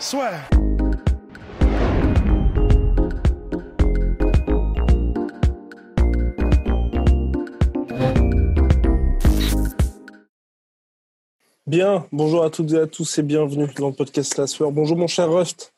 Soit. Bien, bonjour à toutes et à tous et bienvenue dans le podcast La Sueur. Bonjour mon cher Rust.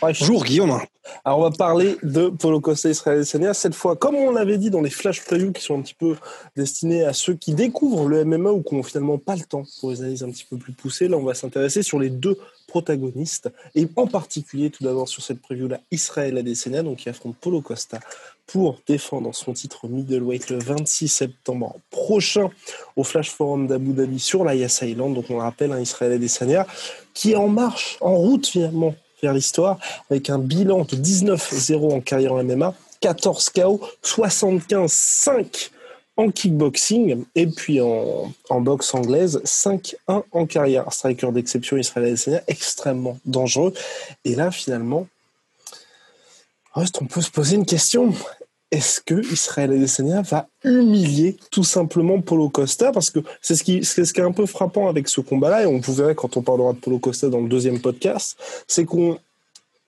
Bonjour Guillaume. Alors on va parler de Polo Costa Israël Adesanya cette fois, comme on l'avait dit dans les flash previews qui sont un petit peu destinés à ceux qui découvrent le MMA ou qui n'ont finalement pas le temps pour les analyses un petit peu plus poussées. Là, on va s'intéresser sur les deux protagonistes et en particulier tout d'abord sur cette preview là Israël Adesanya donc qui affronte Polo Costa pour défendre son titre middleweight le 26 septembre prochain au Flash Forum d'Abu Dhabi sur la Yas Island. Donc on le rappelle, un Israël Adesanya qui est en marche, en route finalement vers l'histoire, avec un bilan de 19-0 en carrière en MMA, 14 KO, 75-5 en kickboxing et puis en, en boxe anglaise, 5-1 en carrière. Striker d'exception Israël Adesanya, extrêmement dangereux. Et là, finalement, on peut se poser une question. Est-ce que Israël Adesanya va humilier tout simplement Polo Costa Parce que c'est ce qui, c'est ce qui est un peu frappant avec ce combat-là, et on vous verra quand on parlera de Polo Costa dans le deuxième podcast, c'est qu'on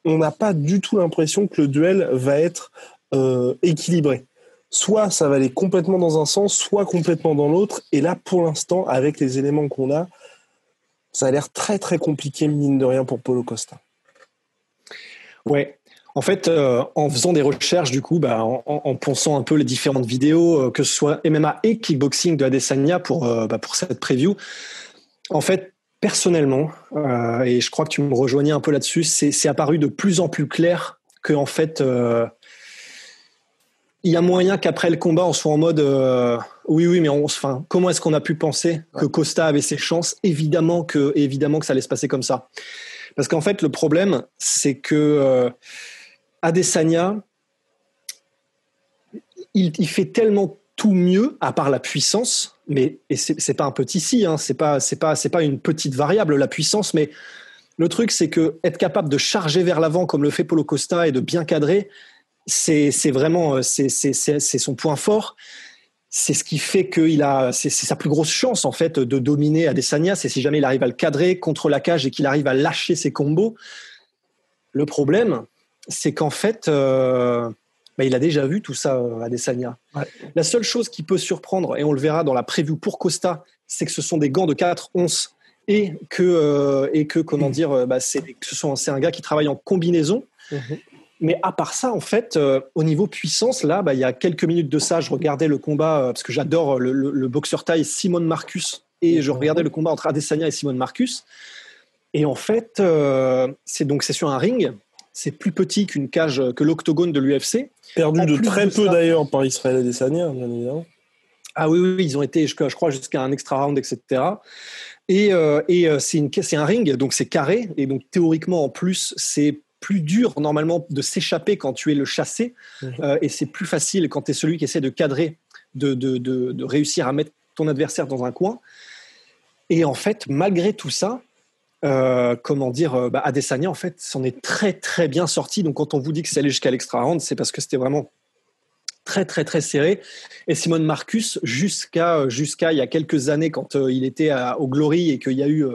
on n'a pas du tout l'impression que le duel va être euh, équilibré. Soit ça va aller complètement dans un sens, soit complètement dans l'autre. Et là, pour l'instant, avec les éléments qu'on a, ça a l'air très très compliqué, mine de rien, pour Polo Costa. Ouais, en fait, euh, en faisant des recherches, du coup, bah, en, pensant un peu les différentes vidéos, euh, que ce soit MMA et kickboxing de Adesanya pour, euh, bah, pour cette preview, en fait, personnellement, et je crois que tu me rejoignais un peu là-dessus, c'est apparu de plus en plus clair que, en fait, il y a moyen qu'après le combat, on soit en mode oui, oui, mais on, enfin, comment est-ce qu'on a pu penser que Costa avait ses chances? Évidemment que, évidemment que ça allait se passer comme ça. Parce qu'en fait, le problème, c'est que Adesanya, il, fait tellement tout mieux, à part la puissance, mais et c'est pas un petit si, hein, c'est pas une petite variable la puissance, mais le truc c'est que être capable de charger vers l'avant comme le fait Polo Costa et de bien cadrer, c'est vraiment euh, c'est son point fort. C'est ce qui fait qu'il a sa plus grosse chance en fait de dominer Adesanya, c'est si jamais il arrive à le cadrer contre la cage et qu'il arrive à lâcher ses combos. Le problème, c'est qu'en fait, euh, bah, il a déjà vu tout ça à euh. La seule chose qui peut surprendre, et on le verra dans la preview pour Costa, c'est que ce sont des gants de 4 onces et que, euh, et que comment mm. dire, bah, c'est, c'est un gars qui travaille en combinaison. Mm-hmm. Mais à part ça, en fait, au niveau puissance, là, bah, il y a quelques minutes de ça, je regardais le combat, parce que j'adore le, boxeur taille Simone Marcus, et je regardais le combat entre Adesanya et Simone Marcus. Et en fait, c'est donc c'est sur un ring, c'est plus petit qu'une cage, que l'octogone de l'UFC. Perdu de très peu d'ailleurs par Israël Adesanya, bien évidemment. Ah oui, oui, ils ont été, je, crois, jusqu'à un extra round, etc. Et, euh, et euh, c'est un ring, donc c'est carré, et donc théoriquement en plus, c'est plus dur normalement de s'échapper quand tu es le chassé, euh, et c'est plus facile quand tu es celui qui essaie de cadrer, de, de, de, de, réussir à mettre ton adversaire dans un coin. Et en fait, malgré tout ça, euh, comment dire, euh, bah, Adesanya en fait s'en est très très bien sorti. Donc quand on vous dit que c'est allé jusqu'à l'extra round, c'est parce que c'était vraiment très très très serré. Et Simone Marcus jusqu'à euh, jusqu'à il y a quelques années quand il était au Glory et qu'il y a eu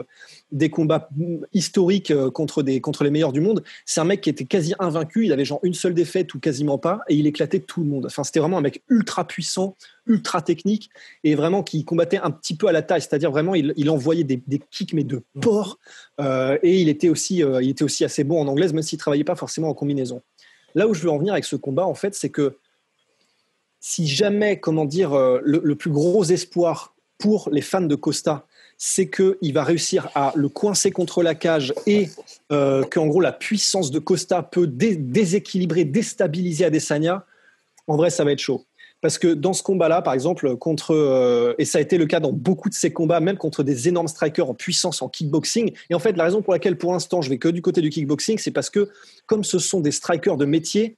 des combats historiques euh, contre, des, contre les meilleurs du monde. C'est un mec qui était quasi invaincu. Il avait genre une seule défaite ou quasiment pas, et il éclatait tout le monde. Enfin, c'était vraiment un mec ultra puissant, ultra technique, et vraiment qui combattait un petit peu à la taille. C'est-à-dire vraiment, il, envoyait des, kicks mais de porc. Euh, et il était aussi, euh, il était aussi assez bon en anglaise, même s'il travaillait pas forcément en combinaison. Là où je veux en venir avec ce combat, en fait, c'est que si jamais, comment dire, le plus gros espoir pour les fans de Costa, c'est qu'il va réussir à le coincer contre la cage et euh, qu'en gros la puissance de Costa peut déséquilibrer, déstabiliser Adesanya, en vrai ça va être chaud. Parce que dans ce combat-là, par exemple, contre, euh, et ça a été le cas dans beaucoup de ces combats, même contre des énormes strikers en puissance en kickboxing. Et en fait, la raison pour laquelle, pour l'instant, je vais que du côté du kickboxing, c'est parce que, comme ce sont des strikers de métier,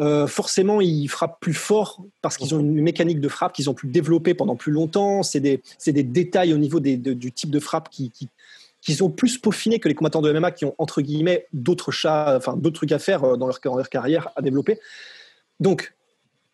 euh, forcément, ils frappent plus fort parce qu'ils ont une mécanique de frappe qu'ils ont pu développer pendant plus longtemps. C'est des, détails au niveau du type de frappe qui, qui, qui, sont plus peaufinés que les combattants de MMA qui ont, entre guillemets, d'autres chats, enfin, d'autres trucs à faire euh, dans leur, dans leur carrière à développer. Donc,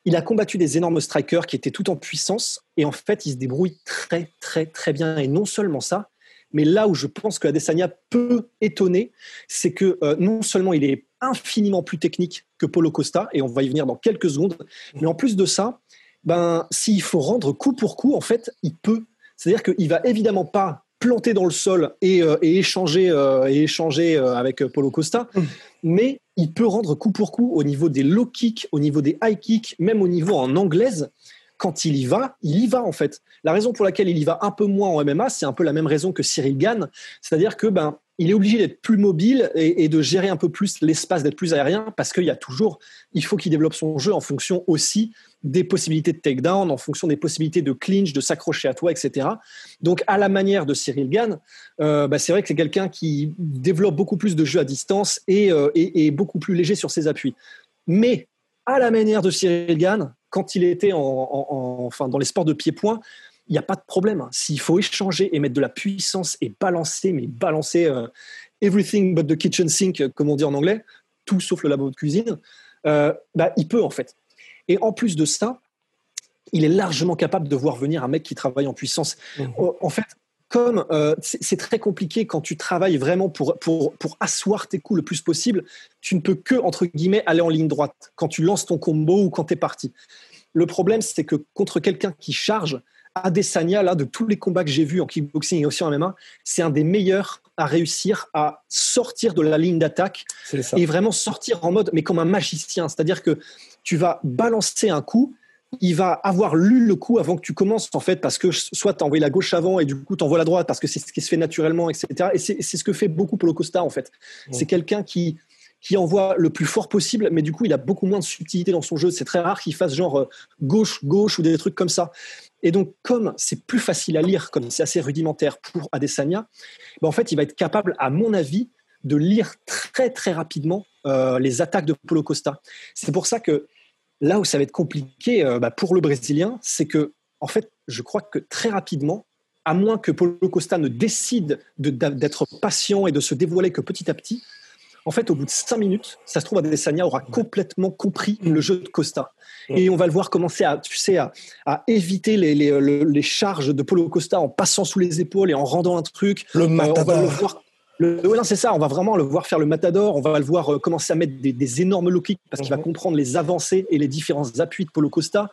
il a combattu des énormes strikers qui étaient tout en puissance et en fait, il se débrouille très, très, très bien. Et non seulement ça, mais là où je pense que Adesanya peut étonner, c'est que euh, non seulement il est infiniment plus technique que Polo Costa, et on va y venir dans quelques secondes, mais en plus de ça, ben, s'il faut rendre coup pour coup, en fait, il peut. C'est-à-dire qu'il va évidemment pas planter dans le sol et, euh, échanger, euh, et échanger avec Polo Costa, mm. mais il peut rendre coup pour coup au niveau des low kicks, au niveau des high kicks, même au niveau en anglaise quand il y va, il y va en fait. La raison pour laquelle il y va un peu moins en MMA, c'est un peu la même raison que Cyril Gann, c'est-à-dire que ben il est obligé d'être plus mobile et, de gérer un peu plus l'espace, d'être plus aérien, parce qu'il y a toujours, il faut qu'il développe son jeu en fonction aussi des possibilités de takedown, en fonction des possibilités de clinch, de s'accrocher à toi, etc. Donc, à la manière de Cyril Gann, euh, bah, c'est vrai que c'est quelqu'un qui développe beaucoup plus de jeux à distance et, euh, beaucoup plus léger sur ses appuis. Mais à la manière de Cyril Gann, quand il était en, enfin, dans les sports de pied-point, il n'y a pas de problème. S'il faut échanger et mettre de la puissance et balancer, mais balancer euh, everything but the kitchen sink, comme on dit en anglais, tout sauf le labo de cuisine, euh, bah, il peut en fait. Et en plus de ça, il est largement capable de voir venir un mec qui travaille en puissance. Mmh. En fait, comme euh, c'est très compliqué quand tu travailles vraiment pour, pour, pour asseoir tes coups le plus possible, tu ne peux que, entre guillemets, aller en ligne droite quand tu lances ton combo ou quand tu es parti. Le problème, c'est que contre quelqu'un qui charge, Adesanya, là, de tous les combats que j'ai vus en kickboxing et aussi en MMA, c'est un des meilleurs à réussir à sortir de la ligne d'attaque et vraiment sortir en mode, mais comme un magicien. C'est-à-dire que tu vas balancer un coup, il va avoir lu le coup avant que tu commences, en fait, parce que soit tu envoies la gauche avant et du coup tu envoies la droite parce que c'est ce qui se fait naturellement, etc. Et c'est ce que fait beaucoup Polo Costa, en fait. C'est quelqu'un qui, qui envoie le plus fort possible, mais du coup, il a beaucoup moins de subtilité dans son jeu. C'est très rare qu'il fasse genre gauche-gauche euh, ou des trucs comme ça. Et donc, comme c'est plus facile à lire, comme c'est assez rudimentaire pour Adesanya, ben en fait, il va être capable, à mon avis, de lire très très rapidement euh, les attaques de Polo Costa. C'est pour ça que Là où ça va être compliqué euh, bah, pour le Brésilien, c'est que, en fait, je crois que très rapidement, à moins que Paulo Costa ne décide d'être patient et de se dévoiler que petit à petit, en fait, au bout de cinq minutes, ça se trouve, Adesanya aura complètement compris le jeu de Costa. Et on va le voir commencer à, tu sais, à, éviter les, les, charges de Paulo Costa en passant sous les épaules et en rendant un truc. Le matador. voir c'est ça. On va vraiment le voir faire le matador. On va le voir euh, commencer à mettre des, énormes low kicks parce qu'il va mhm. comprendre les avancées et les différents appuis de Polo Costa.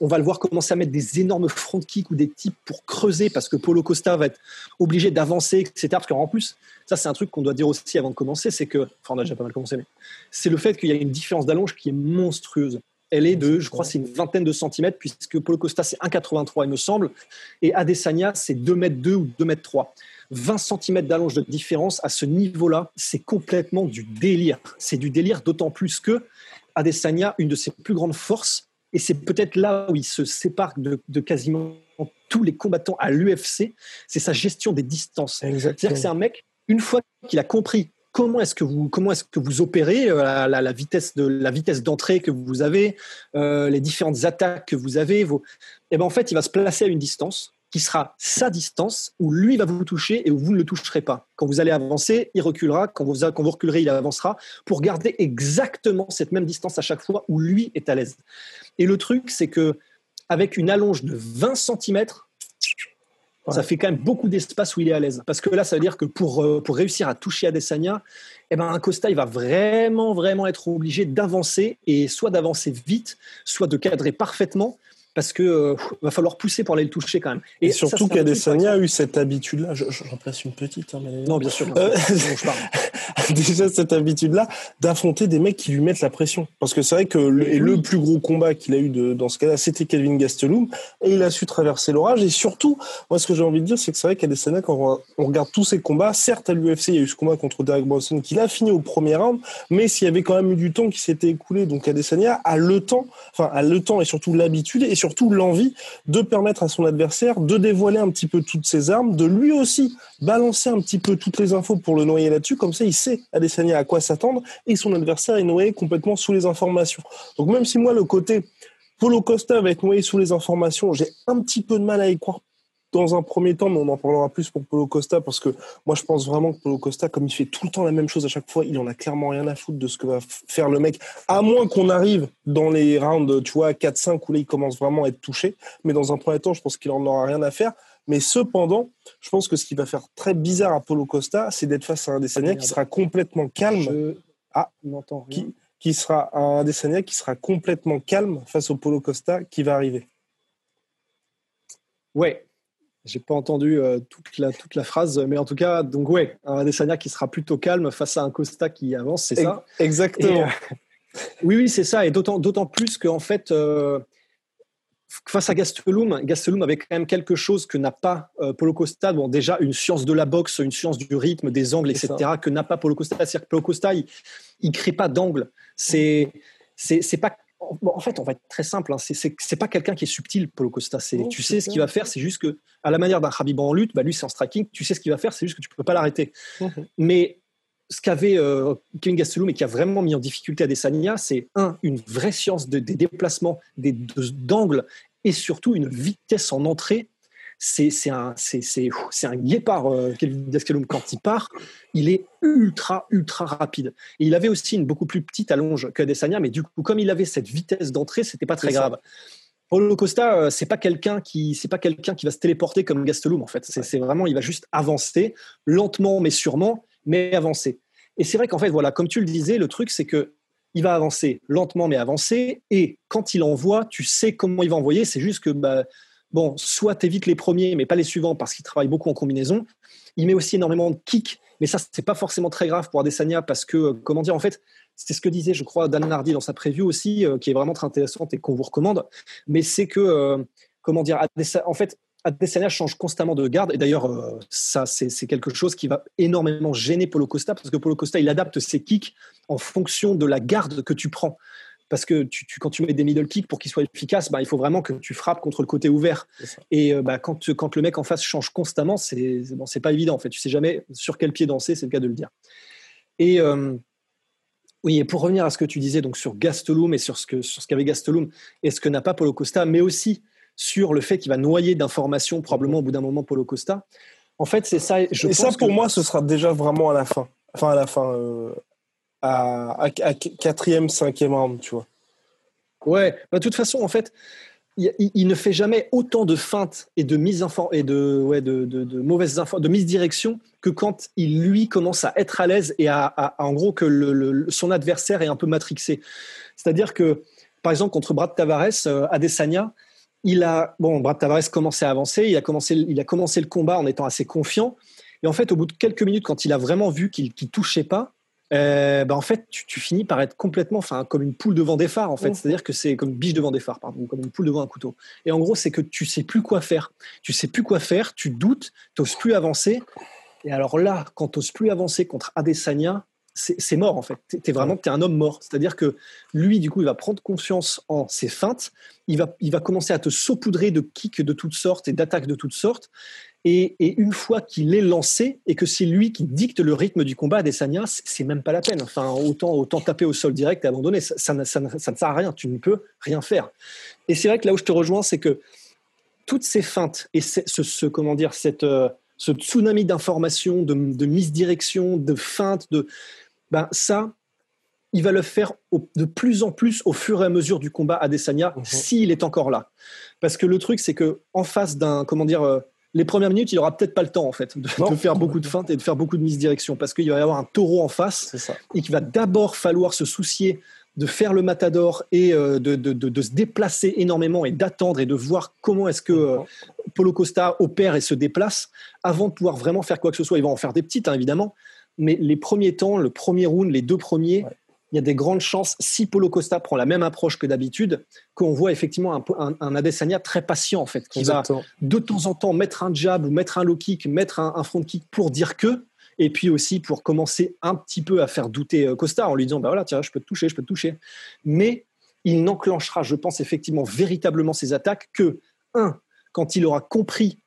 On va le voir commencer à mettre des énormes front kicks ou des types pour creuser parce que Polo Costa va être obligé d'avancer, etc. Parce qu'en plus, ça, c'est un truc qu'on doit dire aussi avant de commencer c'est que, enfin, on a déjà pas mal commencé, mais c'est le fait qu'il y a une différence d'allonge qui est monstrueuse. Elle est de, je crois, c'est une vingtaine de centimètres, puisque Polo Costa, c'est 1,83, il me semble, et Adesanya, c'est 2 mètres 2 ou 2 mètres 3. 20 cm d'allonge de différence à ce niveau-là, c'est complètement du délire. C'est du délire d'autant plus que Adesanya, une de ses plus grandes forces, et c'est peut-être là où il se sépare de, quasiment tous les combattants à l'UFC, c'est sa gestion des distances. C'est-à-dire que c'est un mec, une fois qu'il a compris comment est-ce que vous comment est-ce que vous opérez euh, la, vitesse de la vitesse d'entrée que vous avez, euh, les différentes attaques que vous avez, vos... et eh ben en fait il va se placer à une distance qui sera sa distance, où lui va vous toucher et où vous ne le toucherez pas. Quand vous allez avancer, il reculera. Quand vous, quand vous reculerez, il avancera pour garder exactement cette même distance à chaque fois où lui est à l'aise. Et le truc, c'est que avec une allonge de 20 cm, ça fait quand même beaucoup d'espace où il est à l'aise. Parce que là, ça veut dire que pour, euh, pour réussir à toucher Adesanya, eh ben, un Costa, il va vraiment, vraiment être obligé d'avancer et soit d'avancer vite, soit de cadrer parfaitement parce que euh, va falloir pousser pour aller le toucher quand même. Et, surtout qu'Adesanya a eu cette habitude-là. Je, je, remplace une petite. Hein, Non, bien sûr. Euh, déjà cette habitude-là d'affronter des mecs qui lui mettent la pression. Parce que c'est vrai que le, et le plus gros combat qu'il a eu de, dans ce cas-là, c'était Kelvin Gastelum, et il a su traverser l'orage. Et surtout, moi, ce que j'ai envie de dire, c'est que c'est vrai qu'Adesanya, quand on, regarde tous ses combats, certes à l'UFC, il y a eu ce combat contre Derek Bronson qu'il a fini au premier round, mais s'il y avait quand même eu du temps qui s'était écoulé, donc Adesanya a le temps, enfin a le temps et surtout l'habitude et surtout l'envie de permettre à son adversaire de dévoiler un petit peu toutes ses armes, de lui aussi balancer un petit peu toutes les infos pour le noyer là-dessus. Comme ça, il sait Adesanya à quoi s'attendre et son adversaire est noyé complètement sous les informations. Donc même si moi, le côté Polo Costa va être noyé sous les informations, j'ai un petit peu de mal à y croire dans un premier temps, mais on en parlera plus pour Polo Costa, parce que moi je pense vraiment que Polo Costa, comme il fait tout le temps la même chose à chaque fois, il en a clairement rien à foutre de ce que va faire le mec, à moins qu'on arrive dans les rounds, tu vois, 4-5, où là il commence vraiment à être touché. Mais dans un premier temps, je pense qu'il en aura rien à faire. Mais cependant, je pense que ce qui va faire très bizarre à Polo Costa, c'est d'être face à un Desania qui sera complètement calme. Ah, n'entend rien. Qui, qui sera un Desania qui sera complètement calme face au Polo Costa qui va arriver. Ouais, j'ai pas entendu euh, toute, la, toute la phrase, mais en tout cas, donc ouais, un Adesanya qui sera plutôt calme face à un Costa qui avance, c'est ça? Exactement. Euh, oui, oui, c'est ça, et d'autant, plus qu'en fait, euh, face à Gastelum, Gastelum avait quand même quelque chose que n'a pas Polo Costa. Bon, déjà une science de la boxe, une science du rythme, des angles, etc., que n'a pas Polo Costa. C'est-à-dire que Polo Costa, il, il crée pas d'angle. C'est, c'est, c'est en fait, on va être très simple. Hein. C'est pas quelqu'un qui est subtil, Polo Costa. tu sais ce qu'il va faire. C'est juste que, à la manière d'un Khabib en lutte, bah, lui c'est en striking. Tu sais ce qu'il va faire. C'est juste que tu peux pas l'arrêter. Mhm. Mais ce qu'avait euh, Kevin Gastelum et qui a vraiment mis en difficulté Adesanya, c'est un une vraie science des déplacements, des d'angles et surtout une vitesse en entrée c'est un, un guépard, euh, Kelvin Quand il part, il est ultra, ultra rapide. Et il avait aussi une beaucoup plus petite allonge que Desania, mais du coup, comme il avait cette vitesse d'entrée, c'était pas très grave. Paulo Costa, euh, c'est pas quelqu'un qui, c'est pas quelqu'un qui va se téléporter comme Gastelum en fait. C'est vraiment, il va juste avancer lentement mais sûrement, mais avancer. Et c'est vrai qu'en fait, voilà, comme tu le disais, le truc c'est que il va avancer lentement mais avancer. Et quand il envoie, tu sais comment il va envoyer. C'est juste que bah, bon, soit tu évites les premiers, mais pas les suivants parce qu'il travaille beaucoup en combinaison. Il met aussi énormément de kicks, mais ça, c'est pas forcément très grave pour Adesanya parce que, euh, comment dire, en fait, c'est ce que disait, je crois, Dan Nardi dans sa preview aussi, euh, qui est vraiment très intéressante et qu'on vous recommande. Mais c'est que, euh, comment dire, en fait, Adesanya change constamment de garde. Et d'ailleurs, ça, c'est quelque chose qui va énormément gêner Polo Costa parce que Polo Costa, il adapte ses kicks en fonction de la garde que tu prends parce que tu, quand tu mets des middle kicks pour qu'ils soient efficaces, bah, il faut vraiment que tu frappes contre le côté ouvert. Et euh, bah, quand, quand le mec en face change constamment, c'est bon, c'est pas évident en fait. Tu sais jamais sur quel pied danser, c'est le cas de le dire. Et euh, oui, et pour revenir à ce que tu disais donc sur Gastelum et sur ce que sur ce qu'avait Gastelum et ce que n'a pas Polo Costa, mais aussi sur le fait qu'il va noyer d'informations probablement au bout d'un moment Polo Costa. En fait, c'est ça. Je et ça, pour moi, ce sera déjà vraiment à la fin. Enfin, à la fin. Euh, à, quatrième, cinquième round, tu vois. Ouais, bah, de toute façon, en fait, il, ne fait jamais autant de feintes et de mise et de, ouais, de, de, mauvaises infos, de que quand il lui commence à être à l'aise et à, en gros que le, son adversaire est un peu matrixé. C'est-à-dire que, par exemple, contre Brad Tavares, euh, Adesanya, il a bon, Brad Tavares commençait à avancer, il a commencé, il a commencé le combat en étant assez confiant. Et en fait, au bout de quelques minutes, quand il a vraiment vu qu'il ne touchait pas, euh, bah, en fait, tu, finis par être complètement, enfin, comme une poule devant des phares, en fait. C'est-à-dire que c'est comme une biche devant des phares, pardon, comme une poule devant un couteau. Et en gros, c'est que tu sais plus quoi faire. Tu sais plus quoi faire, tu doutes, tu n'oses plus avancer. Et alors là, quand tu n'oses plus avancer contre Adesanya, c'est mort en fait. Tu es vraiment es un homme mort. C'est-à-dire que lui, du coup, il va prendre confiance en ses feintes. Il va, il va commencer à te saupoudrer de kicks de toutes sortes et d'attaques de toutes sortes. Et, une fois qu'il est lancé et que c'est lui qui dicte le rythme du combat à Desania, c'est même pas la peine. Enfin, autant, autant taper au sol direct et abandonner. Ça, ça, ça, ne sert à rien. Tu ne peux rien faire. Et c'est vrai que là où je te rejoins, c'est que toutes ces feintes et ce, ce, comment dire, cette, euh, ce tsunami d'informations, de, de misdirection, de feintes, de, ben ça, il va le faire de plus en plus au fur et à mesure du combat à Desania, mhm. s'il est encore là. Parce que le truc, c'est que en face d'un, comment dire, euh, les premières minutes, il aura peut-être pas le temps en fait de, faire beaucoup de feintes et de faire beaucoup de misdirection parce qu'il va y avoir un taureau en face et qu'il va d'abord falloir se soucier de faire le matador et de, de, se déplacer énormément et d'attendre et de voir comment est-ce que Polo Costa opère et se déplace avant de pouvoir vraiment faire quoi que ce soit. Il va en faire des petites, hein, évidemment, mais les premiers temps, le premier round, les deux premiers, il y a des grandes chances, si Polo Costa prend la même approche que d'habitude, qu'on voit effectivement un, un, Adesanya très patient, en fait, qui va de temps en temps mettre un jab ou mettre un low kick, mettre un, front kick pour dire que, et puis aussi pour commencer un petit peu à faire douter euh, Costa en lui disant, bah voilà, tiens, je peux te toucher, je peux te toucher. Mais il n'enclenchera, je pense, effectivement, véritablement ses attaques que, un, quand il aura compris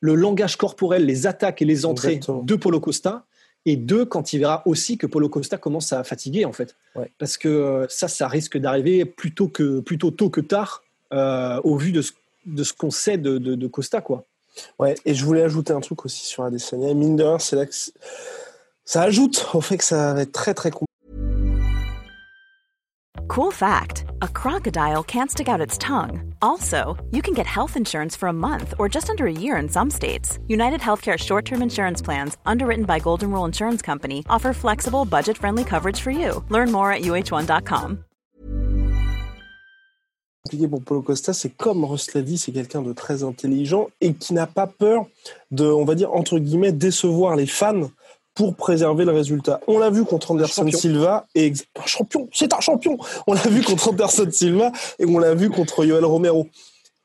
le langage corporel, les attaques et les entrées de Polo Costa, et deux, quand il verra aussi que Polo Costa commence à fatiguer, en fait. Parce que euh, ça, ça risque d'arriver plutôt, que, plutôt tôt que tard, euh, au vu de ce, de ce qu'on sait de, de, Costa, quoi. Ouais, et je voulais ajouter un truc aussi sur Adesanya. Mine de rien, c'est là que ça ajoute au fait que ça va être très très compliqué. Cool fact a crocodile can't stick out its tongue. Also, you can get health insurance for a month or just under a year in some states. United Healthcare short term insurance plans, underwritten by Golden Rule Insurance Company, offer flexible, budget friendly coverage for you. Learn more at uh1.com. Pour Paulo Costa, c'est comme Russ l'a dit, c'est quelqu'un de très intelligent et qui n'a pas peur de, on va dire, entre guillemets, décevoir les fans pour préserver le résultat. On l'a vu contre Anderson Silva et un champion, c'est un champion. On l'a vu contre Anderson Silva et on l'a vu contre Yoel Romero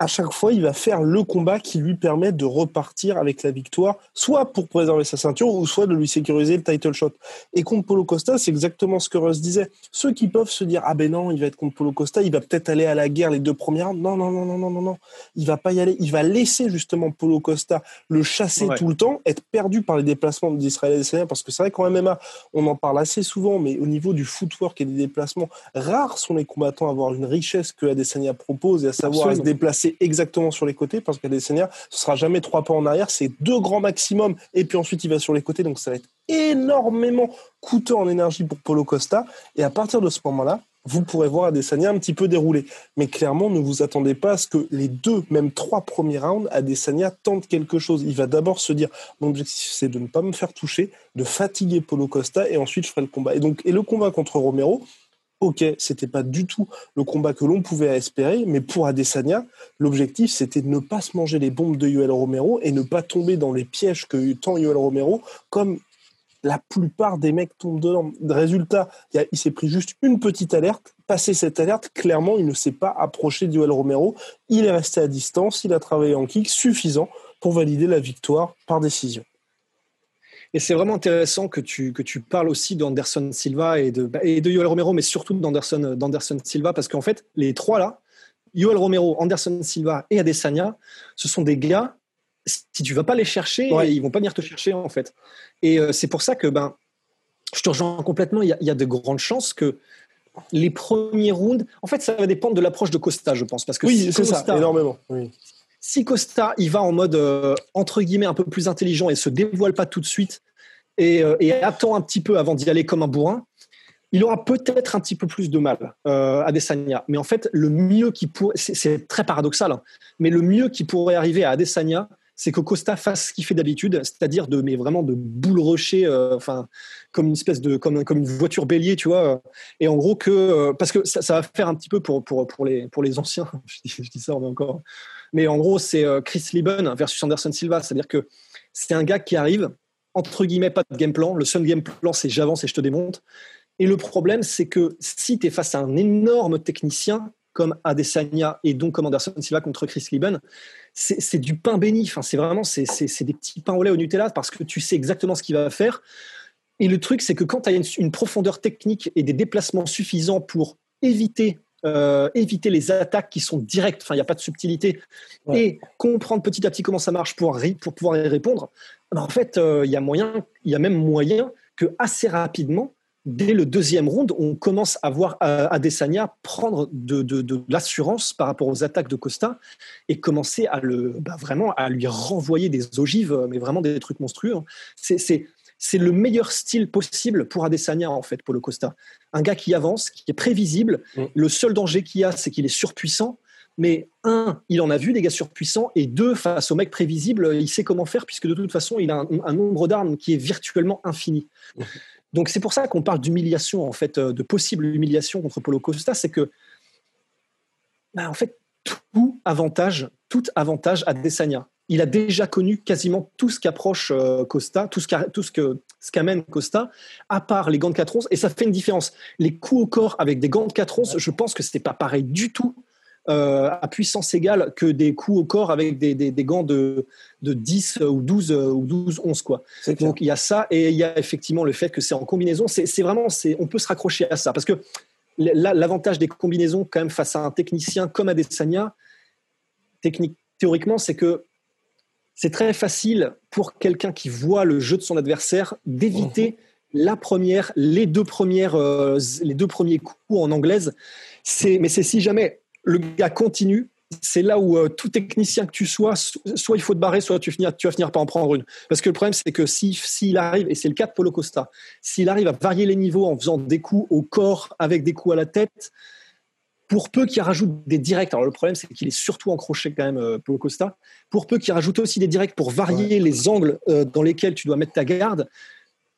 à chaque fois, il va faire le combat qui lui permet de repartir avec la victoire, soit pour préserver sa ceinture, ou soit de lui sécuriser le title shot. Et contre Polo Costa, c'est exactement ce que Russ disait. Ceux qui peuvent se dire, ah ben non, il va être contre Polo Costa, il va peut-être aller à la guerre les deux premières Non, non, non, non, non, non, non. Il va pas y aller. Il va laisser justement Polo Costa le chasser tout le temps, être perdu par les déplacements d'Israël et parce que c'est vrai qu'en MMA, on en parle assez souvent, mais au niveau du footwork et des déplacements, rares sont les combattants à avoir une richesse que Adesanya propose et à savoir se déplacer exactement sur les côtés parce qu'Adesanya, ce sera jamais trois pas en arrière, c'est deux grands maximum et puis ensuite il va sur les côtés. Donc ça va être énormément coûteux en énergie pour Polo Costa. Et à partir de ce moment-là, vous pourrez voir Adesanya un petit peu dérouler. Mais clairement, ne vous attendez pas à ce que les deux, même trois premiers rounds, Adesanya tente quelque chose. Il va d'abord se dire, mon objectif, c'est de ne pas me faire toucher, de fatiguer Polo Costa, et ensuite je ferai le combat. Et donc, et le combat contre Romero, ok, c'était pas du tout le combat que l'on pouvait espérer, mais pour Adesanya, l'objectif c'était de ne pas se manger les bombes de Yoel Romero et ne pas tomber dans les pièges que tend Yoel Romero, comme la plupart des mecs tombent dedans. Résultat, il, s'est pris juste une petite alerte. Passé cette alerte, clairement, il ne s'est pas approché de Yoel Romero. Il est resté à distance, il a travaillé en kick suffisant pour valider la victoire par décision. Et c'est vraiment intéressant que tu, que tu parles aussi d'Anderson Silva et de, et de Yoel Romero, mais surtout d'Anderson, d'Anderson Silva, parce qu'en fait, les trois là, Yoel Romero, Anderson Silva et Adesanya, ce sont des gars, si tu vas pas les chercher, ils vont pas venir te chercher en fait. Et euh, c'est pour ça que ben, je te rejoins complètement, il y, a, y a de grandes chances que les premiers rounds, en fait, ça va dépendre de l'approche de Costa, je pense. Parce que oui, c'est ça, énormément. Oui. Si Costa, il va en mode euh, entre guillemets un peu plus intelligent et se dévoile pas tout de suite euh, et, attend un petit peu avant d'y aller comme un bourrin, il aura peut-être un petit peu plus de mal euh, à Adesanya. Mais en fait, le mieux qui pourrait, c'est très paradoxal, hein, mais le mieux qui pourrait arriver à Adesanya, c'est que Costa fasse ce qu'il fait d'habitude, c'est-à-dire de, vraiment de boule rocher, enfin, comme une espèce de, comme, une voiture bélier, tu vois. Et en gros que, parce que ça, va faire un petit peu pour, les, anciens, je dis, je dis ça, encore mais en gros, c'est euh, Chris Lieben versus Anderson Silva. C'est-à-dire que c'est un gars qui arrive, entre guillemets, pas de game plan. Le seul game plan, c'est j'avance et je te démonte. Et le problème, c'est que si tu es face à un énorme technicien comme Adesanya et donc comme Anderson Silva contre Chris Lieben, c'est du pain béni. Enfin, c'est vraiment c'est des petits pains au lait au Nutella parce que tu sais exactement ce qu'il va faire. Et le truc, c'est que quand tu as une, profondeur technique et des déplacements suffisants pour éviter euh, éviter les attaques qui sont directes, enfin il n'y a pas de subtilité, et comprendre petit à petit comment ça marche pour, pour pouvoir y répondre, ben, en fait euh, il y a moyen, il y a même moyen que assez rapidement, dès le deuxième round, on commence à voir euh, Adesanya prendre de, de, de l'assurance par rapport aux attaques de Costa et commencer à le ben, vraiment à lui renvoyer des ogives, mais vraiment des trucs monstrueux. Hein. C'est c'est le meilleur style possible pour Adesanya, en fait, pour le Costa. Un gars qui avance, qui est prévisible. Mm. Le seul danger qu'il y a, c'est qu'il est surpuissant. Mais un, il en a vu des gars surpuissants, et deux, face au mec prévisible, il sait comment faire, puisque de toute façon, il a un, nombre d'armes qui est virtuellement infini. Mmh. Donc c'est pour ça qu'on parle d'humiliation, en fait, euh, de possible humiliation contre Polo Costa, c'est que, bah, en fait, tout avantage, tout avantage à Desania. Il a déjà connu quasiment tout ce qu'approche euh, Costa, tout ce, tout ce que ce qu'amène Costa, à part les gants de 4 onces, et ça fait une différence. Les coups au corps avec des gants de 4 onces, je pense que ce n'est pas pareil du tout euh, à puissance égale que des coups au corps avec des, des, gants de, de 10 ou 12 ou 12 11 quoi. Donc il y a ça et il y a effectivement le fait que c'est en combinaison, c'est vraiment c'est on peut se raccrocher à ça parce que l'avantage des combinaisons quand même face à un technicien comme Adesanya technique théoriquement c'est que c'est très facile pour quelqu'un qui voit le jeu de son adversaire d'éviter mhm. la première, les deux premières, euh, les deux premiers coups en anglaise. C'est, mais c'est si jamais le gars continue, c'est là où euh, tout technicien que tu sois, soit il faut te barrer, soit tu, finir, tu vas finir par en prendre une. Parce que le problème, c'est que s'il si, arrive, et c'est le cas de Polo Costa, s'il arrive à varier les niveaux en faisant des coups au corps avec des coups à la tête, pour peu qu'il rajoute des directs, alors le problème c'est qu'il est surtout en crochet quand même, euh, Polo Costa, pour peu qu'il rajoute aussi des directs pour varier les angles euh, dans lesquels tu dois mettre ta garde,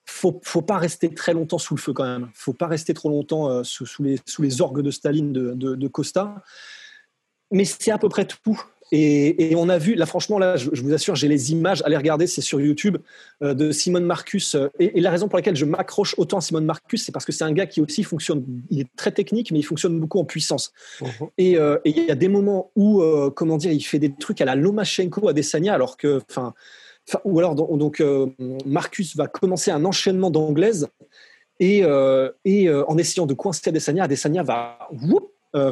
faut, faut pas rester très longtemps sous le feu quand même. Faut pas rester trop longtemps euh, sous, les, sous les orgues de Staline de, de, Costa. Mais c'est à peu près tout. Et, et, on a vu, là franchement, là, je, vous assure, j'ai les images, allez regarder, c'est sur YouTube, euh, de Simone Marcus. Euh, et, la raison pour laquelle je m'accroche autant à Simone Marcus, c'est parce que c'est un gars qui aussi fonctionne, il est très technique, mais il fonctionne beaucoup en puissance. Uh-huh. Et il y a des moments où, comment dire, il fait des trucs à la Lomachenko, à Desania, alors que, enfin, ou alors donc euh, Marcus va commencer un enchaînement d'anglaises et, euh, et euh, en essayant de coincer Adesanya, Adesanya va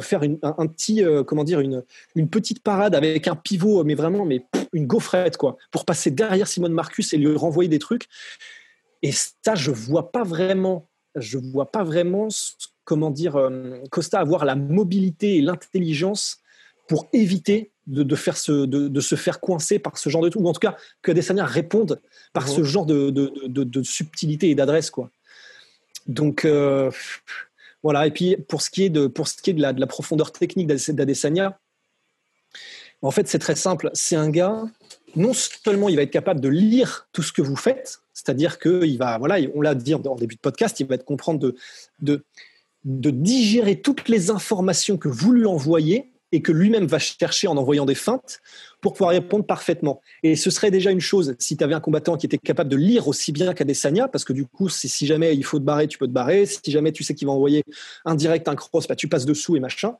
faire un, petit comment dire une, une petite parade avec un pivot mais vraiment mais une gaufrette quoi pour passer derrière Simone Marcus et lui renvoyer des trucs et ça je vois pas vraiment je vois pas vraiment comment dire Costa avoir la mobilité et l'intelligence pour éviter de, faire se, de, se faire coincer par ce genre de truc, ou en tout cas que Adesanya réponde par ce genre de, de, subtilité et d'adresse. quoi. Donc euh, voilà, et puis pour ce qui est de, pour ce qui est de, la, de la profondeur technique d'Adesanya, en fait c'est très simple, c'est un gars, non seulement il va être capable de lire tout ce que vous faites, c'est-à-dire qu'il va, voilà, on l'a dit en début de podcast, il va être comprendre de digérer toutes les informations que vous lui envoyez et que lui-même va chercher en envoyant des feintes pour pouvoir répondre parfaitement. Et ce serait déjà une chose si tu avais un combattant qui était capable de lire aussi bien qu'Adesanya, parce que du coup, si jamais il faut te barrer, tu peux te barrer. Si jamais tu sais qu'il va envoyer un direct, un cross, bah, tu passes dessous et machin.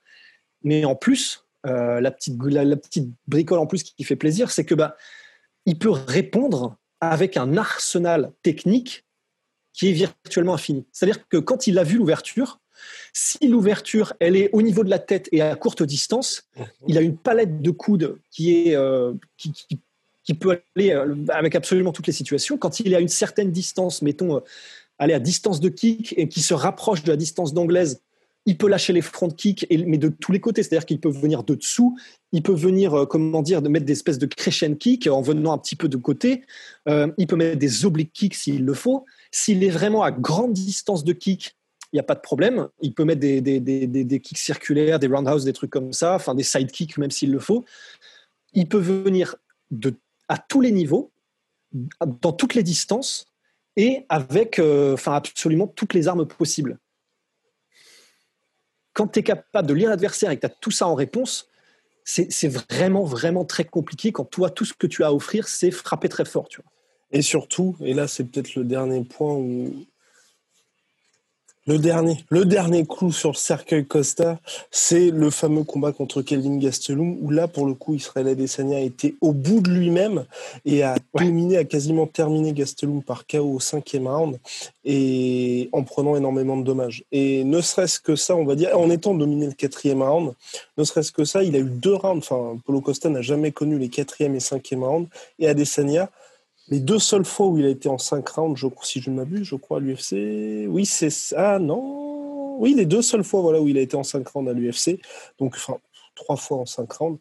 Mais en plus, euh, la, petite, la, petite bricole en plus qui fait plaisir, c'est que bah, il peut répondre avec un arsenal technique qui est virtuellement infini. C'est-à-dire que quand il a vu l'ouverture, si l'ouverture, elle est au niveau de la tête et à courte distance, mhm. il a une palette de coudes qui est euh, qui, peut aller euh, avec absolument toutes les situations. Quand il est à une certaine distance, mettons, euh, aller à distance de kick et qui se rapproche de la distance d'anglaise, il peut lâcher les front kicks, mais de tous les côtés. C'est-à-dire qu'il peut venir de dessous, il peut venir, comment dire, de mettre des espèces de crescent kick en venant un petit peu de côté. il peut mettre des oblique kicks s'il le faut. S'il est vraiment à grande distance de kick, il n'y a pas de problème. Il peut mettre des, des, des, des, kicks circulaires, des roundhouse, des trucs comme ça, enfin des side kicks même s'il le faut. Il peut venir de, à tous les niveaux, dans toutes les distances et avec euh, absolument toutes les armes possibles. Quand tu es capable de lire l'adversaire et que tu as tout ça en réponse, c'est vraiment, vraiment très compliqué quand toi, tout ce que tu as à offrir, c'est frapper très fort. Tu vois. Et surtout, et là c'est peut-être le dernier point où le dernier, le dernier clou sur le cercueil Costa, c'est le fameux combat contre Kelvin Gastelum, où là, pour le coup, Israël Adesanya été au bout de lui-même et a dominé, a quasiment terminé Gastelum par KO au cinquième round et en prenant énormément de dommages. Et ne serait-ce que ça, on va dire, en étant dominé le quatrième round, ne serait-ce que ça, il a eu deux rounds. Enfin, Polo Costa n'a jamais connu les quatrième et cinquième rounds et Adesanya les deux seules fois où il a été en 5 rounds, si je ne m'abuse, je crois, à l'UFC. Oui, c'est Ah non Oui, les deux seules fois voilà, où il a été en 5 rounds à l'UFC. Donc, enfin, trois fois en 5 rounds.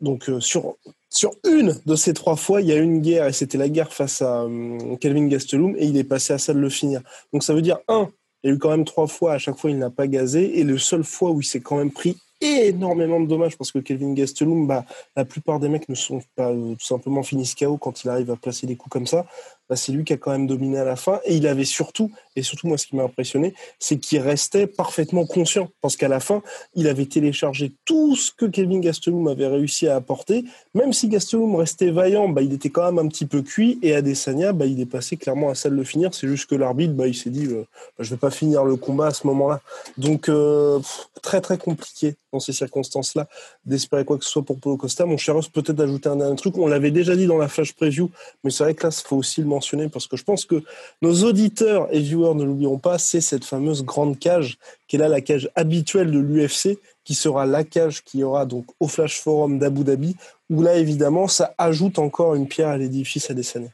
Donc, euh, sur, sur une de ces trois fois, il y a une guerre, et c'était la guerre face à euh, Kelvin Gastelum, et il est passé à ça de le finir. Donc, ça veut dire, un, il y a eu quand même trois fois, à chaque fois, il n'a pas gazé, et le seul fois où il s'est quand même pris énormément de dommages parce que Kelvin Gastelum, bah, la plupart des mecs ne sont pas euh, tout simplement finis KO quand il arrive à placer des coups comme ça. Bah, c'est lui qui a quand même dominé à la fin. Et il avait surtout, et surtout moi ce qui m'a impressionné, c'est qu'il restait parfaitement conscient. Parce qu'à la fin, il avait téléchargé tout ce que Kelvin Gastelum avait réussi à apporter. Même si Gastelum restait vaillant, bah, il était quand même un petit peu cuit. Et Adesanya, bah, il est passé clairement à ça de le finir. C'est juste que l'arbitre, bah, il s'est dit, euh, bah, je vais pas finir le combat à ce moment-là. Donc euh, très très compliqué dans ces circonstances-là d'espérer quoi que ce soit pour Polo Costa. Mon cher peut-être ajouter un dernier truc. On l'avait déjà dit dans la flash preview, mais c'est vrai que là, il faut aussi le mentionner parce que je pense que nos auditeurs et viewers, ne l'oublieront pas, c'est cette fameuse grande cage qui est là la cage habituelle de l'UFC, qui sera la cage qui aura donc au Flash Forum d'Abu Dhabi, où là, évidemment, ça ajoute encore une pierre à l'édifice à dessiner.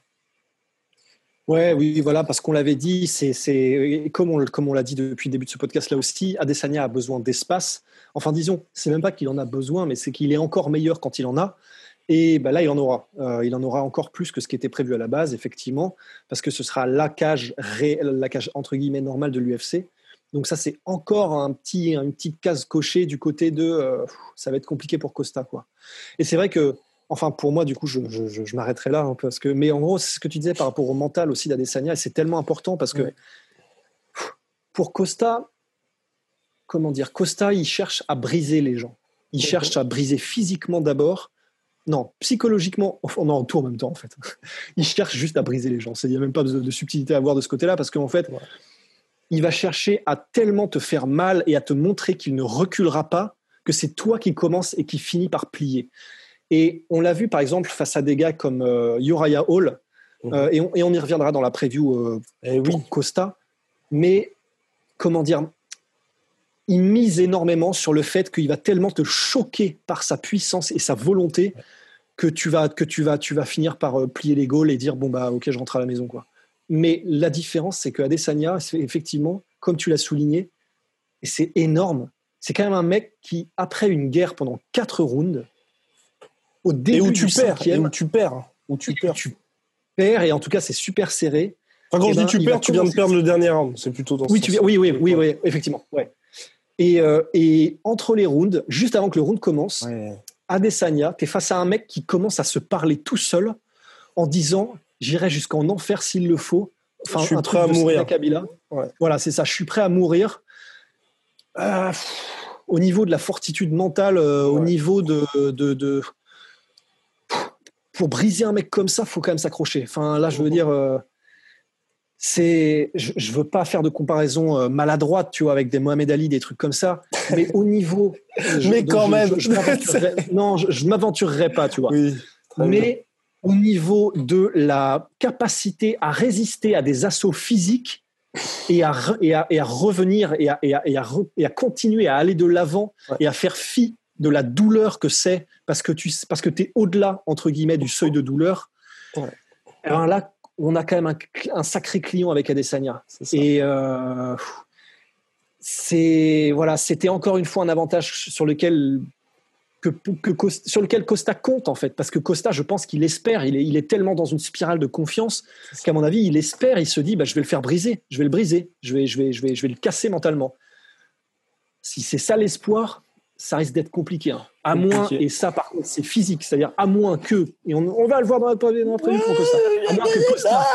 Ouais, oui, voilà, parce qu'on l'avait dit, c'est comme on, comme on l'a dit depuis le début de ce podcast là aussi, Adesanya a besoin d'espace. Enfin, disons, c'est même pas qu'il en a besoin, mais c'est qu'il est encore meilleur quand il en a. Et ben là, il en aura. Euh, il en aura encore plus que ce qui était prévu à la base, effectivement, parce que ce sera la cage, la cage entre guillemets normale de l'UFC. Donc ça, c'est encore un petit, une petite case cochée du côté de euh, ça va être compliqué pour Costa. quoi. Et c'est vrai que, enfin pour moi, du coup, je, je, m'arrêterai là, hein, parce que, mais en gros, c'est ce que tu disais par rapport au mental aussi d'Adesanya, et c'est tellement important parce que pour Costa, comment dire, Costa, il cherche à briser les gens. Il cherche à briser physiquement d'abord, non, psychologiquement, on en tout en même temps en fait. Il cherche juste à briser les gens. Il n'y a même pas de, subtilité à avoir de ce côté-là parce qu'en fait, il va chercher à tellement te faire mal et à te montrer qu'il ne reculera pas que c'est toi qui commence et qui finit par plier. Et on l'a vu par exemple face à des gars comme euh, Uriah Hall, mhm. euh, et, on, y reviendra dans la preview euh, eh Costa. Mais comment dire, il mise énormément sur le fait qu'il va tellement te choquer par sa puissance et sa volonté que tu vas que tu vas tu vas finir par euh, plier les gaules et dire bon bah ok je rentre à la maison quoi. Mais la différence c'est que Adesanya effectivement comme tu l'as souligné et c'est énorme c'est quand même un mec qui après une guerre pendant quatre rounds au début et où tu perds et où tu perds où tu perds tu perds et en tout cas c'est super serré. Enfin, quand je dis tu perds, tu viens de perdre le dernier round. C'est plutôt dans oui, tu, oui, oui, oui, oui, effectivement. Ouais. Et, euh, et, entre les rounds, juste avant que le round commence, ouais. Adesanya, tu es face à un mec qui commence à se parler tout seul en disant J'irai jusqu'en enfer s'il le faut. Enfin, je suis prêt à mourir. Voilà, c'est ça, je suis prêt à mourir. Euh, au niveau de la fortitude mentale, euh, au niveau de, de, de, Pour briser un mec comme ça, faut quand même s'accrocher. Enfin, là, je veux dire c'est, je, ne veux pas faire de comparaison euh, maladroite, tu vois, avec des Mohamed Ali, des trucs comme ça, mais au niveau. mais quand même. non, je, ne m'aventurerai pas, tu vois. mais au niveau de la capacité à résister à des assauts physiques et à, et à, et à revenir et à, et, à, et à, continuer à aller de l'avant et à faire fi de la douleur que c'est parce que tu parce que es au-delà entre guillemets du seuil de douleur. Ouais. Alors là, on a quand même un, sacré client avec Adesanya. Et euh, c'est voilà, c'était encore une fois un avantage sur lequel que, sur lequel Costa compte en fait, parce que Costa, je pense qu'il espère, il est, il est tellement dans une spirale de confiance qu'à mon avis, il espère, il se dit, bah, je vais le faire briser, je vais le briser, je vais, je vais, je vais, je vais le casser mentalement. Si c'est ça l'espoir, ça risque d'être compliqué. Hein. À moins, et ça par contre c'est physique, c'est-à-dire à moins que, et on, va le voir dans la, prévue pour Costa, à moins que Costa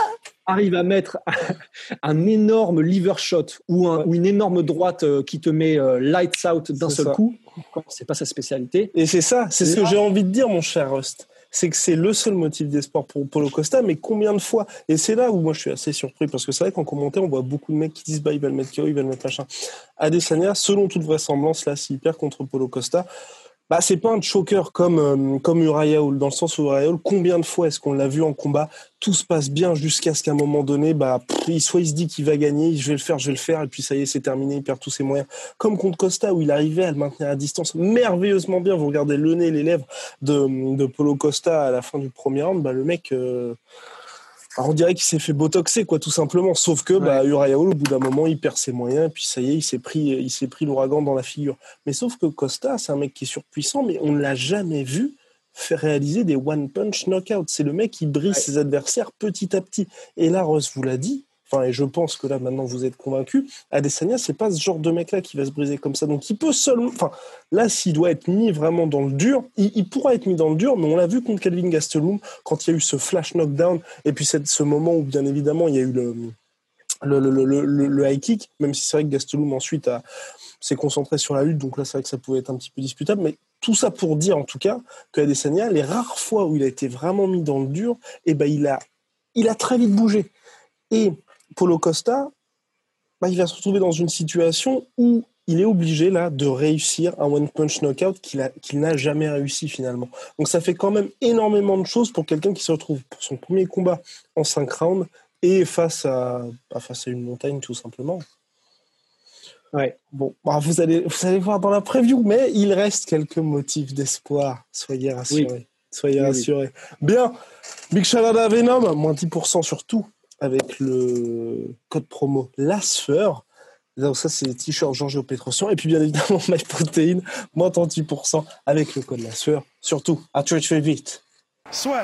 arrive à mettre un énorme liver shot ou, ou une énorme droite euh, qui te met euh, lights out d'un seul coup, c'est pas sa spécialité. Et c'est ça, c'est ce que j'ai envie de dire, mon cher Rust c'est que c'est le seul motif d'espoir pour Paulo Costa, mais combien de fois? Et c'est là où moi je suis assez surpris, parce que c'est vrai qu'en commentaire, on voit beaucoup de mecs qui disent bah, il va le mettre KO, il va le mettre machin. Adesanya, selon toute vraisemblance, là, s'il perd contre Paulo Costa, bah, c'est pas un choker comme, euh, comme Uriah Hall, dans le sens où Uriah Hall, combien de fois est-ce qu'on l'a vu en combat? Tout se passe bien jusqu'à ce qu'à un moment donné, bah, soit il se dit qu'il va gagner, je vais le faire, je vais le faire, et puis ça y est, c'est terminé, il perd tous ses moyens. Comme contre Costa, où il arrivait à le maintenir à distance merveilleusement bien. Vous regardez le nez, les lèvres de, de Polo Costa à la fin du premier round, bah, le mec. Euh, on dirait qu'il s'est fait botoxer, quoi, tout simplement. Sauf que, bah, Uriah Hall, au bout d'un moment, il perd ses moyens, et puis ça y est, il s'est pris, il s'est pris l'ouragan dans la figure. Mais sauf que Costa, c'est un mec qui est surpuissant, mais on ne l'a jamais vu faire réaliser des one punch knockout. C'est le mec qui brise ses adversaires petit à petit. Et là, Ross vous l'a dit, et je pense que là, maintenant, vous êtes convaincu, Adesanya, c'est pas ce genre de mec-là qui va se briser comme ça. Donc, il peut seulement, enfin, là, s'il doit être mis vraiment dans le dur, il, pourra être mis dans le dur, mais on l'a vu contre Calvin Gastelum quand il y a eu ce flash knockdown, et puis ce moment où, bien évidemment, il y a eu le, le, le, le, le high kick, même si c'est vrai que Gastelum ensuite s'est concentré sur la lutte, donc là, c'est vrai que ça pouvait être un petit peu disputable, mais tout ça pour dire, en tout cas, que Adesanya, les rares fois où il a été vraiment mis dans le dur, eh ben, il a, il a très vite bougé. Et Polo Costa, bah, il va se retrouver dans une situation où il est obligé là de réussir un one punch knockout qu'il n'a jamais réussi finalement. Donc ça fait quand même énormément de choses pour quelqu'un qui se retrouve pour son premier combat en 5 rounds et face à, bah, face à une montagne tout simplement. Ouais, bon, bah, vous, allez, vous allez voir dans la preview, mais il reste quelques motifs d'espoir. Soyez rassurés. Soyez rassurés. Bien, Big Shalada Venom, moins 10% sur tout avec le code promo LASFEUR. Donc ça, c'est les t-shirts Giorgio Petrosian. Et puis bien évidemment, MyProtein, moins 38% avec le code LASFEUR. Surtout, à très vite. Soit.